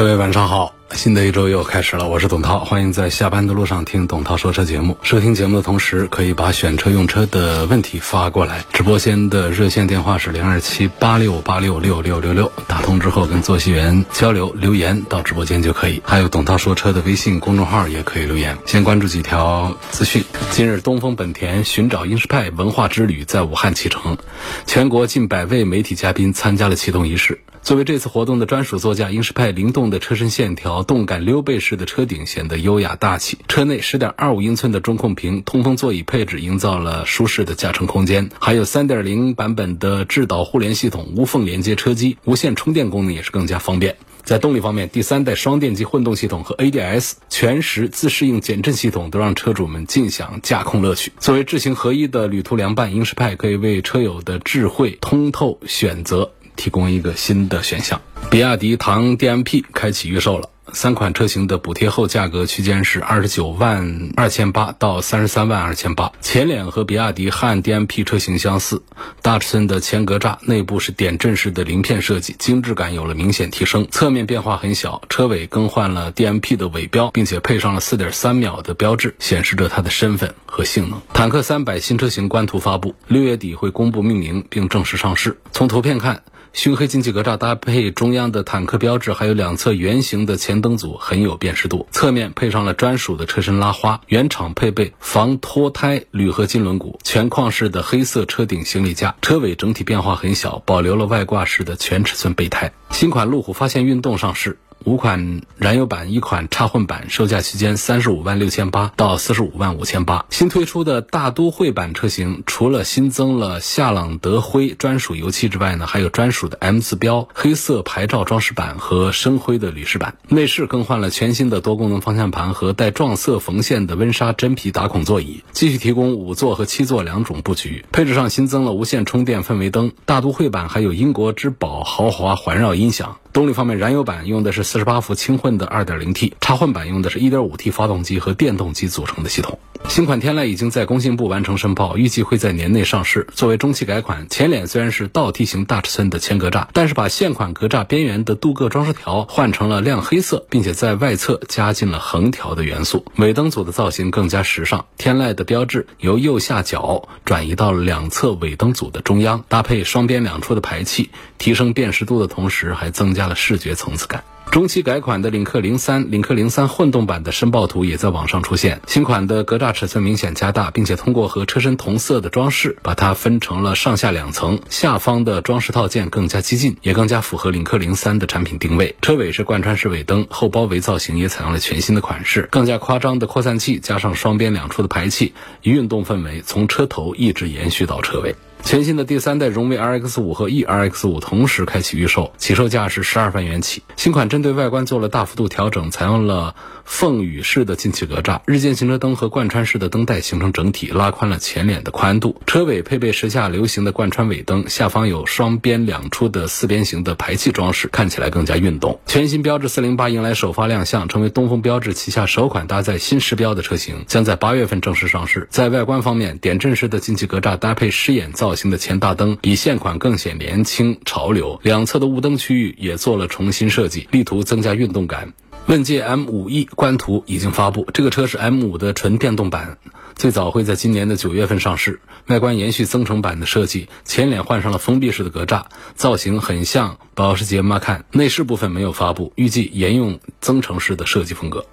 各位晚上好，新的一周又开始了，我是董涛，欢迎在下班的路上听董涛说车节目。收听节目的同时，可以把选车用车的问题发过来。直播间的热线电话是零二七八六八六六六六六，打通之后跟坐席员交流留言到直播间就可以。还有董涛说车的微信公众号也可以留言。先关注几条资讯。今日，东风本田寻找英仕派文化之旅在武汉启程，全国近百位媒体嘉宾参加了启动仪式。作为这次活动的专属座驾，英仕派灵动的车身线条、动感溜背式的车顶显得优雅大气。车内10.25英寸的中控屏、通风座椅配置营造了舒适的驾乘空间，还有3.0版本的智导互联系统，无缝连接车机，无线充电功能也是更加方便。在动力方面，第三代双电机混动系统和 ADS 全时自适应减震系统都让车主们尽享驾控乐趣。作为智行合一的旅途良伴，英仕派可以为车友的智慧通透选择。提供一个新的选项，比亚迪唐 DMP 开启预售了。三款车型的补贴后价格区间是二十九万二千八到三十三万二千八。前脸和比亚迪汉 DMP 车型相似，大尺寸的前格栅内部是点阵式的鳞片设计，精致感有了明显提升。侧面变化很小，车尾更换了 DMP 的尾标，并且配上了四点三秒的标志，显示着它的身份和性能。坦克三百新车型官图发布，六月底会公布命名并正式上市。从图片看。熏黑进气格栅搭配中央的坦克标志，还有两侧圆形的前灯组，很有辨识度。侧面配上了专属的车身拉花，原厂配备防脱胎铝合金轮毂，全框式的黑色车顶行李架。车尾整体变化很小，保留了外挂式的全尺寸备胎。新款路虎发现运动上市。五款燃油版，一款插混版，售价区间三十五万六千八到四十五万五千八。新推出的大都会版车型，除了新增了夏朗德灰专属油漆之外呢，还有专属的 M 字标黑色牌照装饰板和深灰的铝饰板。内饰更换了全新的多功能方向盘和带撞色缝线的温莎真皮打孔座椅，继续提供五座和七座两种布局。配置上新增了无线充电氛围灯，大都会版还有英国之宝豪华环绕音响。动力方面，燃油版用的是四十八伏轻混的 2.0T，插混版用的是一点五 T 发动机和电动机组成的系统。新款天籁已经在工信部完成申报，预计会在年内上市。作为中期改款，前脸虽然是倒梯形大尺寸的前格栅，但是把现款格栅边缘的镀铬装饰条换成了亮黑色，并且在外侧加进了横条的元素。尾灯组的造型更加时尚，天籁的标志由右下角转移到了两侧尾灯组的中央，搭配双边两出的排气，提升辨识度的同时，还增加了视觉层次感。中期改款的领克零三、领克零三混动版的申报图也在网上出现。新款的格栅尺寸明显加大，并且通过和车身同色的装饰，把它分成了上下两层。下方的装饰套件更加激进，也更加符合领克零三的产品定位。车尾是贯穿式尾灯，后包围造型也采用了全新的款式，更加夸张的扩散器加上双边两出的排气，运动氛围从车头一直延续到车尾。全新的第三代荣威 RX 五和 E RX 五同时开启预售，起售价是十二万元起。新款针对外观做了大幅度调整，采用了凤羽式的进气格栅，日间行车灯和贯穿式的灯带形成整体，拉宽了前脸的宽度。车尾配备时下流行的贯穿尾灯，下方有双边两出的四边形的排气装饰，看起来更加运动。全新标致四零八迎来首发亮相，成为东风标致旗下首款搭载新时标的车型，将在八月份正式上市。在外观方面，点阵式的进气格栅搭配狮眼造。造型的前大灯比现款更显年轻潮流，两侧的雾灯区域也做了重新设计，力图增加运动感。问界 M5E 官图已经发布，这个车是 M5 的纯电动版，最早会在今年的九月份上市。外观延续增程版的设计，前脸换上了封闭式的格栅，造型很像保时捷 Macan。内饰部分没有发布，预计沿用增程式的设计风格。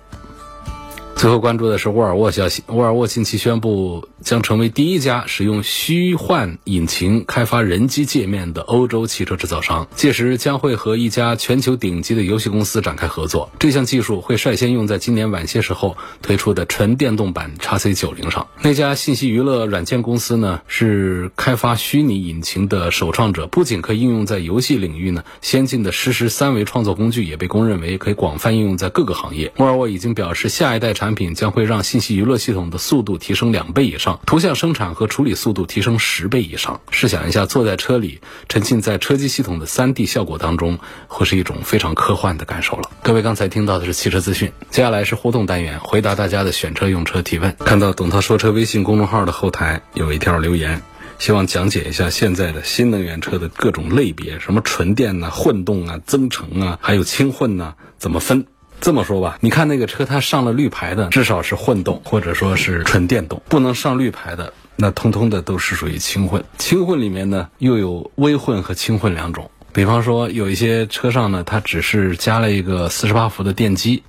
最后关注的是沃尔沃消息，沃尔沃近期宣布将成为第一家使用虚幻引擎开发人机界面的欧洲汽车制造商，届时将会和一家全球顶级的游戏公司展开合作。这项技术会率先用在今年晚些时候推出的纯电动版 x C 九零上。那家信息娱乐软件公司呢，是开发虚拟引擎的首创者，不仅可以应用在游戏领域呢，先进的实时三维创作工具也被公认为可以广泛应用在各个行业。沃尔沃已经表示，下一代产产品将会让信息娱乐系统的速度提升两倍以上，图像生产和处理速度提升十倍以上。试想一下，坐在车里，沉浸在车机系统的三 D 效果当中，会是一种非常科幻的感受了。各位刚才听到的是汽车资讯，接下来是互动单元，回答大家的选车用车提问。看到董涛说车微信公众号的后台有一条留言，希望讲解一下现在的新能源车的各种类别，什么纯电呐、混动啊、增程啊，还有轻混呐，怎么分？这么说吧，你看那个车，它上了绿牌的，至少是混动或者说是纯电动；不能上绿牌的，那通通的都是属于轻混。轻混里面呢，又有微混和轻混两种。比方说，有一些车上呢，它只是加了一个四十八伏的电机。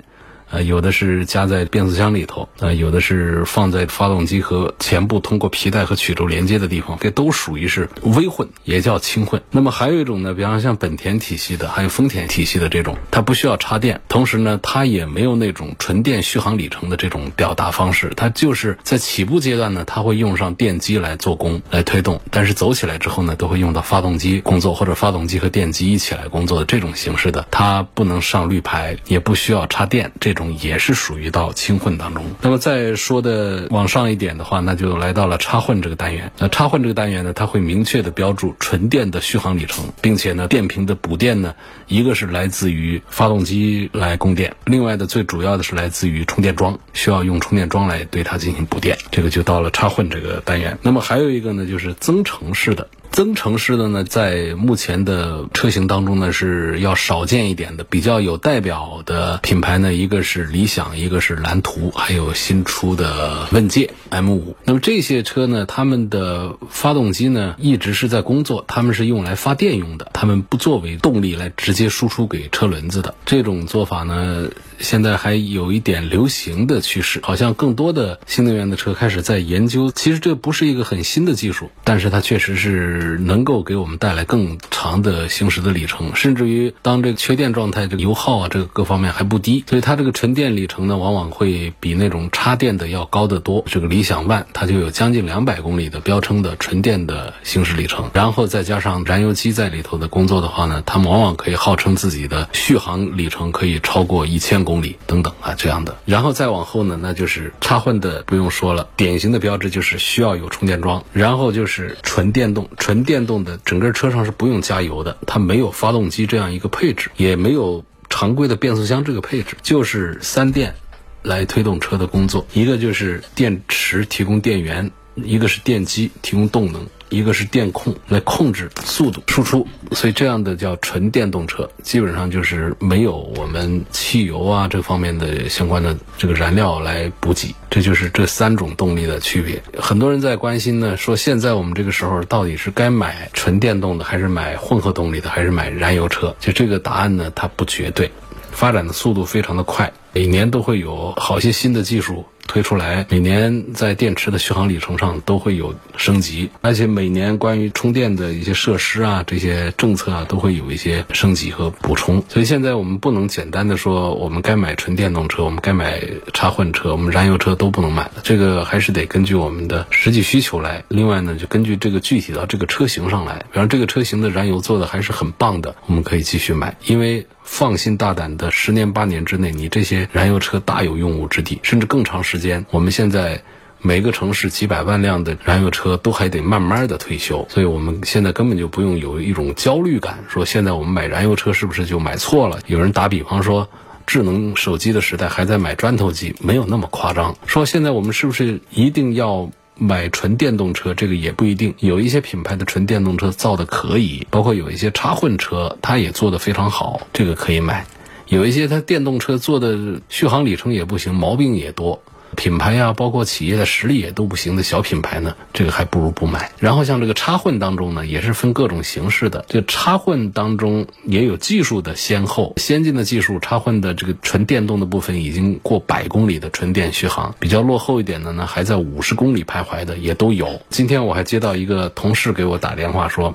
呃，有的是加在变速箱里头，呃，有的是放在发动机和前部通过皮带和曲轴连接的地方，这都属于是微混，也叫轻混。那么还有一种呢，比方像本田体系的，还有丰田体系的这种，它不需要插电，同时呢，它也没有那种纯电续航里程的这种表达方式，它就是在起步阶段呢，它会用上电机来做功来推动，但是走起来之后呢，都会用到发动机工作或者发动机和电机一起来工作的这种形式的，它不能上绿牌，也不需要插电这。种也是属于到轻混当中。那么再说的往上一点的话，那就来到了插混这个单元。那插混这个单元呢，它会明确的标注纯电的续航里程，并且呢，电瓶的补电呢，一个是来自于发动机来供电，另外的最主要的是来自于充电桩，需要用充电桩来对它进行补电。这个就到了插混这个单元。那么还有一个呢，就是增程式的。增程式的呢，在目前的车型当中呢，是要少见一点的。比较有代表的品牌呢，一个是理想，一个是蓝图，还有新出的问界 M5。那么这些车呢，他们的发动机呢，一直是在工作，他们是用来发电用的，他们不作为动力来直接输出给车轮子的。这种做法呢，现在还有一点流行的趋势，好像更多的新能源的车开始在研究。其实这不是一个很新的技术，但是它确实是。能够给我们带来更长的行驶的里程，甚至于当这个缺电状态，这个油耗啊，这个各方面还不低，所以它这个纯电里程呢，往往会比那种插电的要高得多。这个理想 ONE 它就有将近两百公里的标称的纯电的行驶里程，然后再加上燃油机在里头的工作的话呢，它们往往可以号称自己的续航里程可以超过一千公里等等啊这样的。然后再往后呢，那就是插混的不用说了，典型的标志就是需要有充电桩，然后就是纯电动。纯电动的整个车上是不用加油的，它没有发动机这样一个配置，也没有常规的变速箱这个配置，就是三电来推动车的工作。一个就是电池提供电源，一个是电机提供动能。一个是电控来控制速度输出，所以这样的叫纯电动车，基本上就是没有我们汽油啊这方面的相关的这个燃料来补给，这就是这三种动力的区别。很多人在关心呢，说现在我们这个时候到底是该买纯电动的，还是买混合动力的，还是买燃油车？就这个答案呢，它不绝对，发展的速度非常的快，每年都会有好些新的技术。推出来，每年在电池的续航里程上都会有升级，而且每年关于充电的一些设施啊，这些政策啊，都会有一些升级和补充。所以现在我们不能简单的说，我们该买纯电动车，我们该买插混车，我们燃油车都不能买了。这个还是得根据我们的实际需求来。另外呢，就根据这个具体到这个车型上来，比方这个车型的燃油做的还是很棒的，我们可以继续买，因为。放心大胆的，十年八年之内，你这些燃油车大有用武之地，甚至更长时间。我们现在每个城市几百万辆的燃油车都还得慢慢的退休，所以我们现在根本就不用有一种焦虑感，说现在我们买燃油车是不是就买错了？有人打比方说，智能手机的时代还在买砖头机，没有那么夸张。说现在我们是不是一定要？买纯电动车，这个也不一定。有一些品牌的纯电动车造的可以，包括有一些插混车，它也做的非常好，这个可以买。有一些它电动车做的续航里程也不行，毛病也多，品牌呀，包括企业的实力也都不行的小品牌呢，这个还不如不买。然后像这个插混当中呢，也是分各种形式的。这插混当中也有技术的先后，先进的技术插混的这个纯电动的部分已经过百公里的纯电续航，比较落后一点的呢，还在五十公里徘徊的也都有。今天我还接到一个同事给我打电话说，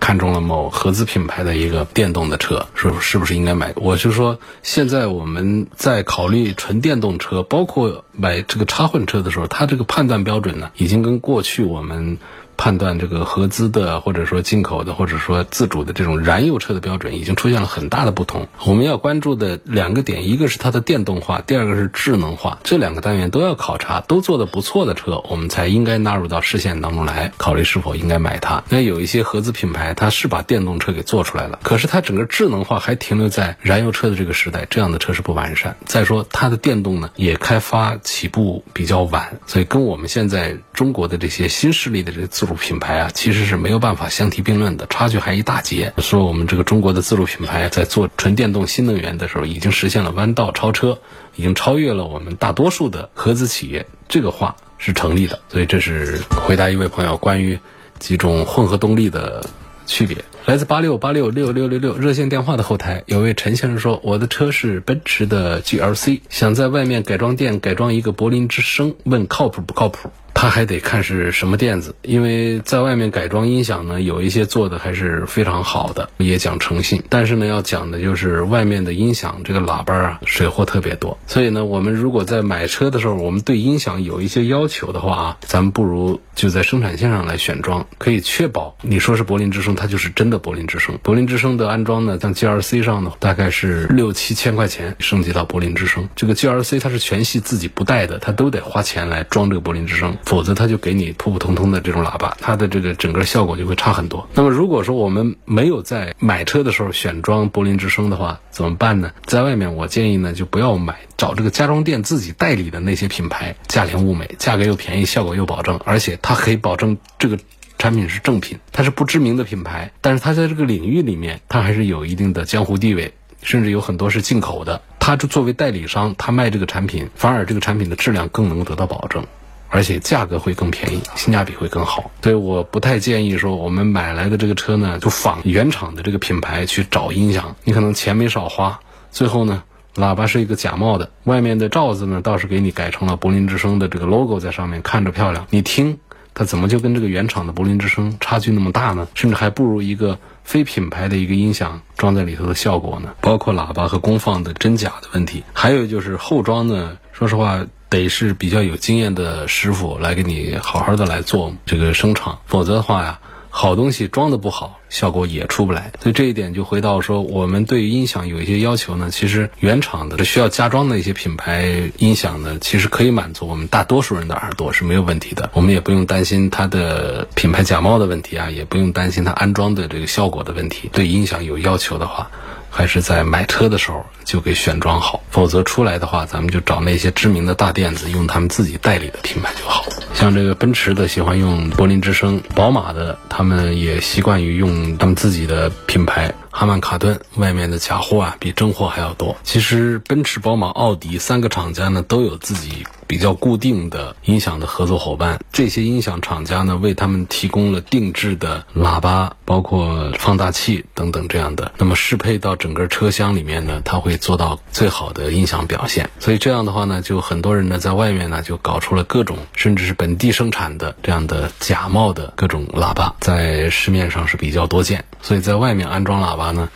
看中了某合资品牌的一个电动的车，说是不是应该买？我就说，现在我们在考虑纯电动车，包括买这个插混车的时候，它这个判断标准呢，已经跟过去我们。判断这个合资的，或者说进口的，或者说自主的这种燃油车的标准，已经出现了很大的不同。我们要关注的两个点，一个是它的电动化，第二个是智能化，这两个单元都要考察，都做的不错的车，我们才应该纳入到视线当中来，考虑是否应该买它。那有一些合资品牌，它是把电动车给做出来了，可是它整个智能化还停留在燃油车的这个时代，这样的车是不完善。再说它的电动呢，也开发起步比较晚，所以跟我们现在中国的这些新势力的这个自品牌啊，其实是没有办法相提并论的，差距还一大截。说我们这个中国的自主品牌在做纯电动新能源的时候，已经实现了弯道超车，已经超越了我们大多数的合资企业，这个话是成立的。所以这是回答一位朋友关于几种混合动力的区别。来自八六八六六六六六热线电话的后台，有位陈先生说：“我的车是奔驰的 GLC，想在外面改装店改装一个柏林之声，问靠谱不靠谱？”他还得看是什么垫子，因为在外面改装音响呢，有一些做的还是非常好的，也讲诚信。但是呢，要讲的就是外面的音响这个喇叭啊，水货特别多。所以呢，我们如果在买车的时候，我们对音响有一些要求的话啊，咱们不如就在生产线上来选装，可以确保你说是柏林之声，它就是真的柏林之声。柏林之声的安装呢，像 GRC 上呢，大概是六七千块钱升级到柏林之声。这个 GRC 它是全系自己不带的，它都得花钱来装这个柏林之声。否则他就给你普普通通的这种喇叭，它的这个整个效果就会差很多。那么如果说我们没有在买车的时候选装柏林之声的话，怎么办呢？在外面我建议呢就不要买，找这个家装店自己代理的那些品牌，价廉物美，价格又便宜，效果又保证，而且它可以保证这个产品是正品。它是不知名的品牌，但是它在这个领域里面，它还是有一定的江湖地位，甚至有很多是进口的。它就作为代理商，他卖这个产品，反而这个产品的质量更能得到保证。而且价格会更便宜，性价比会更好，所以我不太建议说我们买来的这个车呢，就仿原厂的这个品牌去找音响，你可能钱没少花，最后呢，喇叭是一个假冒的，外面的罩子呢倒是给你改成了柏林之声的这个 logo 在上面，看着漂亮，你听它怎么就跟这个原厂的柏林之声差距那么大呢？甚至还不如一个非品牌的一个音响装在里头的效果呢？包括喇叭和功放的真假的问题，还有就是后装呢，说实话。得是比较有经验的师傅来给你好好的来做这个生产，否则的话呀，好东西装的不好，效果也出不来。所以这一点就回到说，我们对音响有一些要求呢，其实原厂的需要加装的一些品牌音响呢，其实可以满足我们大多数人的耳朵是没有问题的。我们也不用担心它的品牌假冒的问题啊，也不用担心它安装的这个效果的问题。对音响有要求的话。还是在买车的时候就给选装好，否则出来的话，咱们就找那些知名的大店子，用他们自己代理的品牌就好。像这个奔驰的喜欢用柏林之声，宝马的他们也习惯于用他们自己的品牌。哈曼卡顿外面的假货啊，比真货还要多。其实奔驰、宝马、奥迪三个厂家呢，都有自己比较固定的音响的合作伙伴。这些音响厂家呢，为他们提供了定制的喇叭，包括放大器等等这样的。那么适配到整个车厢里面呢，它会做到最好的音响表现。所以这样的话呢，就很多人呢在外面呢就搞出了各种甚至是本地生产的这样的假冒的各种喇叭，在市面上是比较多见。所以在外面安装喇叭呢，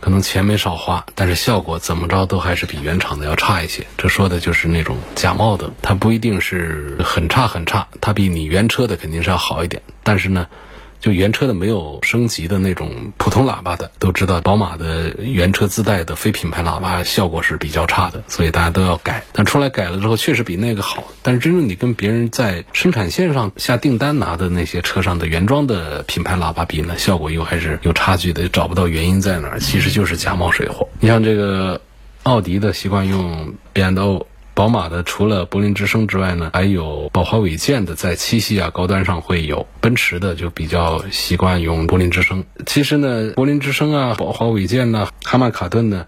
可能钱没少花，但是效果怎么着都还是比原厂的要差一些。这说的就是那种假冒的，它不一定是很差很差，它比你原车的肯定是要好一点，但是呢。就原车的没有升级的那种普通喇叭的，都知道宝马的原车自带的非品牌喇叭效果是比较差的，所以大家都要改。但出来改了之后，确实比那个好。但是真正你跟别人在生产线上下订单拿的那些车上的原装的品牌喇叭比呢，效果又还是有差距的，找不到原因在哪儿，其实就是假冒水货。你像这个奥迪的习惯用 B&O。宝马的除了柏林之声之外呢，还有宝华韦健的，在七系啊高端上会有。奔驰的就比较习惯用柏林之声。其实呢，柏林之声啊、宝华韦健呐、哈曼卡顿呢，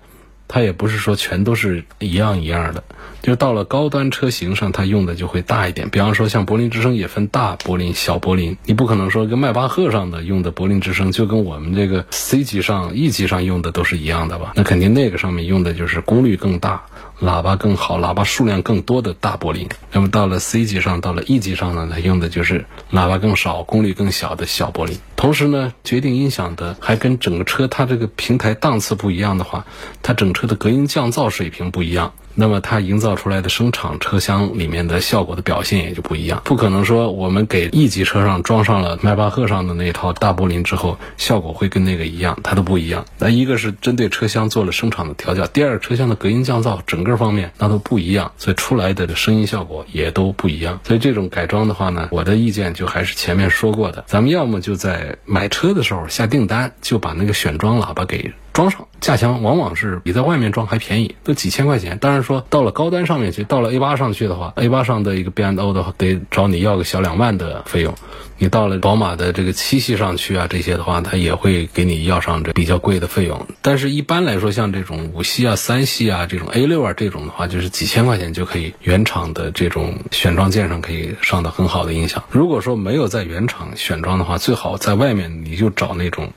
它也不是说全都是一样一样的，就到了高端车型上，它用的就会大一点。比方说，像柏林之声也分大柏林、小柏林，你不可能说跟迈巴赫上的用的柏林之声就跟我们这个 C 级上、E 级上用的都是一样的吧？那肯定那个上面用的就是功率更大。喇叭更好，喇叭数量更多的大柏林。那么到了 C 级上，到了 E 级上呢，它用的就是喇叭更少、功率更小的小柏林。同时呢，决定音响的还跟整个车它这个平台档次不一样的话，它整车的隔音降噪水平不一样。那么它营造出来的声场车厢里面的效果的表现也就不一样。不可能说我们给 E 级车上装上了迈巴赫上的那套大柏林之后，效果会跟那个一样，它都不一样。那一个是针对车厢做了声场的调教，第二个车厢的隔音降噪整个方面那都不一样，所以出来的声音效果也都不一样。所以这种改装的话呢，我的意见就还是前面说过的，咱们要么就在买车的时候下订单就把那个选装喇叭给。装上价钱往往是比在外面装还便宜，都几千块钱。当然说到了高端上面去，到了 A 八上去的话，A 八上的一个 BNO 的话，得找你要个小两万的费用。你到了宝马的这个七系上去啊，这些的话，它也会给你要上这比较贵的费用。但是一般来说，像这种五系啊、三系啊、这种 A 六啊这种的话，就是几千块钱就可以原厂的这种选装件上可以上到很好的音响。如果说没有在原厂选装的话，最好在外面你就找那种。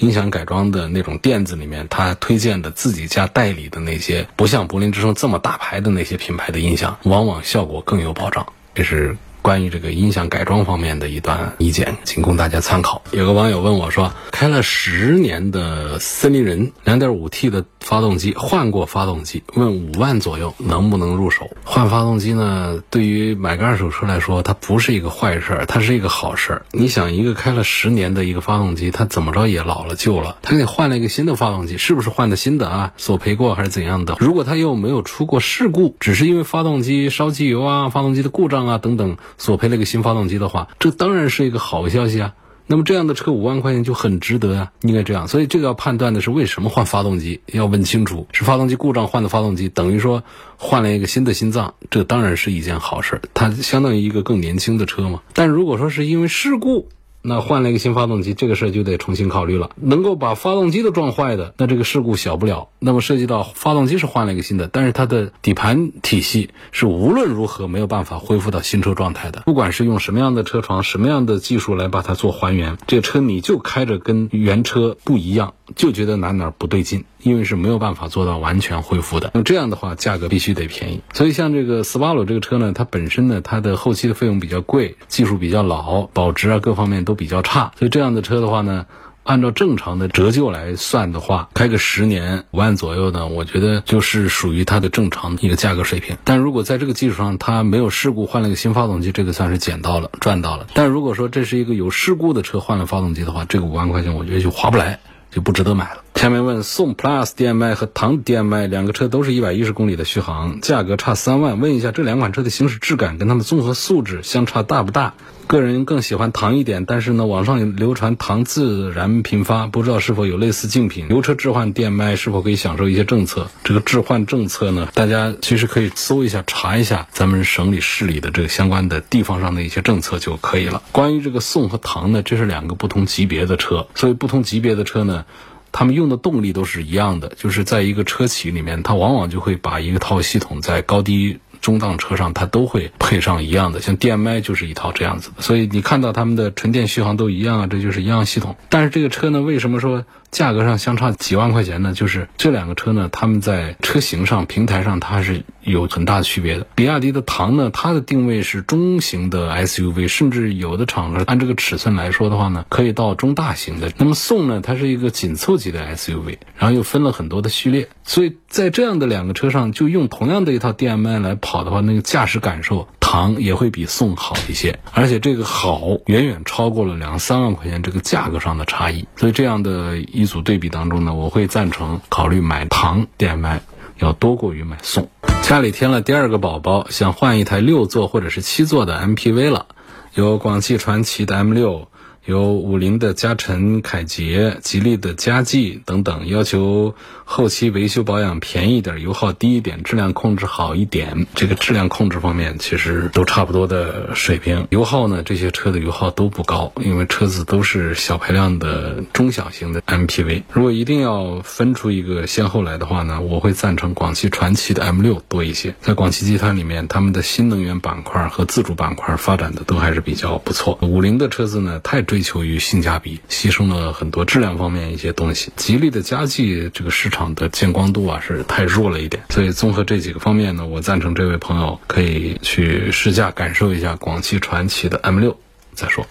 音响改装的那种店子里面，他推荐的自己家代理的那些，不像柏林之声这么大牌的那些品牌的音响，往往效果更有保障。这是。关于这个音响改装方面的一段意见，仅供大家参考。有个网友问我说：“开了十年的森林人，2.5T 的发动机换过发动机，问五万左右能不能入手？换发动机呢？对于买个二手车来说，它不是一个坏事儿，它是一个好事儿。你想，一个开了十年的一个发动机，它怎么着也老了旧了，它给你换了一个新的发动机，是不是换的新的啊？索赔过还是怎样的？如果它又没有出过事故，只是因为发动机烧机油啊、发动机的故障啊等等。”索赔了一个新发动机的话，这当然是一个好消息啊。那么这样的车五万块钱就很值得啊，应该这样。所以这个要判断的是为什么换发动机，要问清楚是发动机故障换的发动机，等于说换了一个新的心脏，这当然是一件好事。它相当于一个更年轻的车嘛。但如果说是因为事故，那换了一个新发动机，这个事儿就得重新考虑了。能够把发动机都撞坏的，那这个事故小不了。那么涉及到发动机是换了一个新的，但是它的底盘体系是无论如何没有办法恢复到新车状态的。不管是用什么样的车床、什么样的技术来把它做还原，这个车你就开着跟原车不一样，就觉得哪哪不对劲。因为是没有办法做到完全恢复的，那这样的话价格必须得便宜。所以像这个斯巴鲁这个车呢，它本身呢，它的后期的费用比较贵，技术比较老，保值啊各方面都比较差。所以这样的车的话呢，按照正常的折旧来算的话，开个十年五万左右呢，我觉得就是属于它的正常一个价格水平。但如果在这个基础上它没有事故，换了个新发动机，这个算是捡到了赚到了。但如果说这是一个有事故的车换了发动机的话，这个五万块钱我觉得就划不来。就不值得买了。下面问宋 Plus DM-i 和唐 DM-i 两个车都是一百一十公里的续航，价格差三万。问一下这两款车的行驶质感跟它们综合素质相差大不大？个人更喜欢唐一点，但是呢，网上流传唐自然频发，不知道是否有类似竞品。油车置换 DM-i 是否可以享受一些政策？这个置换政策呢，大家其实可以搜一下查一下咱们省里市里的这个相关的地方上的一些政策就可以了。关于这个宋和唐呢，这是两个不同级别的车，所以不同级别的车呢。他们用的动力都是一样的，就是在一个车企里面，它往往就会把一套系统在高低中档车上，它都会配上一样的，像 DM-i 就是一套这样子的。所以你看到他们的纯电续航都一样啊，这就是一样系统。但是这个车呢，为什么说？价格上相差几万块钱呢，就是这两个车呢，他们在车型上、平台上，它是有很大的区别的。比亚迪的唐呢，它的定位是中型的 SUV，甚至有的厂商按这个尺寸来说的话呢，可以到中大型的。那么宋呢，它是一个紧凑级的 SUV，然后又分了很多的序列，所以在这样的两个车上，就用同样的一套 DM-i 来跑的话，那个驾驶感受。唐也会比宋好一些，而且这个好远远超过了两三万块钱这个价格上的差异。所以这样的一一组对比当中呢，我会赞成考虑买唐 DM-i 要多过于买宋。家里添了第二个宝宝，想换一台六座或者是七座的 MPV 了，有广汽传祺的 M 六。有五菱的嘉辰、凯捷、吉利的嘉际等等，要求后期维修保养便宜点，油耗低一点，质量控制好一点。这个质量控制方面其实都差不多的水平。油耗呢，这些车的油耗都不高，因为车子都是小排量的中小型的 MPV。如果一定要分出一个先后来的话呢，我会赞成广汽传祺的 M6 多一些。在广汽集团里面，他们的新能源板块和自主板块发展的都还是比较不错。五菱的车子呢，太。追求于性价比，牺牲了很多质量方面一些东西。吉利的佳际这个市场的见光度啊是太弱了一点，所以综合这几个方面呢，我赞成这位朋友可以去试驾感受一下广汽传祺的 M6 再说。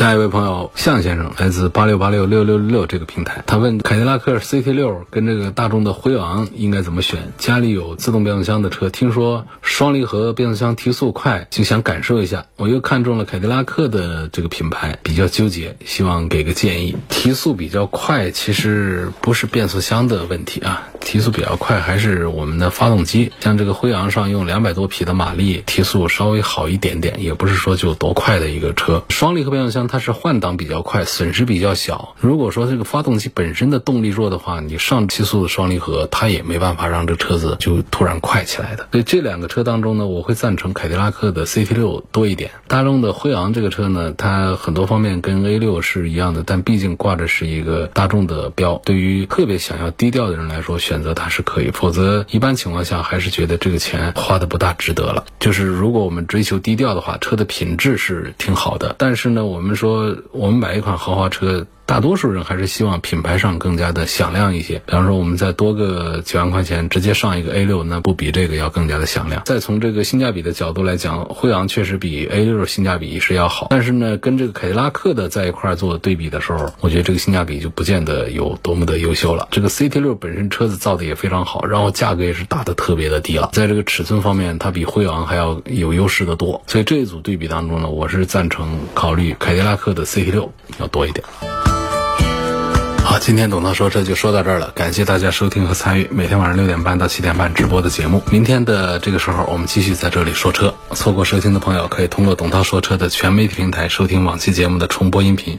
下一位朋友向先生来自八六八六六六六这个平台，他问凯迪拉克 CT 六跟这个大众的辉昂应该怎么选？家里有自动变速箱的车，听说双离合变速箱提速快，就想感受一下。我又看中了凯迪拉克的这个品牌，比较纠结，希望给个建议。提速比较快，其实不是变速箱的问题啊，提速比较快还是我们的发动机。像这个辉昂上用两百多匹的马力，提速稍微好一点点，也不是说就多快的一个车。双离合变速箱。它是换挡比较快，损失比较小。如果说这个发动机本身的动力弱的话，你上七速的双离合，它也没办法让这车子就突然快起来的。所以这两个车当中呢，我会赞成凯迪拉克的 CT 六多一点。大众的辉昂这个车呢，它很多方面跟 A 六是一样的，但毕竟挂着是一个大众的标，对于特别想要低调的人来说，选择它是可以。否则一般情况下还是觉得这个钱花的不大值得了。就是如果我们追求低调的话，车的品质是挺好的，但是呢，我们说，我们买一款豪华车。大多数人还是希望品牌上更加的响亮一些。比方说，我们再多个几万块钱，直接上一个 A 六，那不比这个要更加的响亮。再从这个性价比的角度来讲，辉昂确实比 A 六性价比是要好。但是呢，跟这个凯迪拉克的在一块做对比的时候，我觉得这个性价比就不见得有多么的优秀了。这个 CT 六本身车子造的也非常好，然后价格也是打的特别的低了。在这个尺寸方面，它比辉昂还要有优势的多。所以这一组对比当中呢，我是赞成考虑凯迪拉克的 CT 六要多一点。好，今天董涛说车就说到这儿了，感谢大家收听和参与每天晚上六点半到七点半直播的节目。明天的这个时候，我们继续在这里说车。错过收听的朋友，可以通过董涛说车的全媒体平台收听往期节目的重播音频。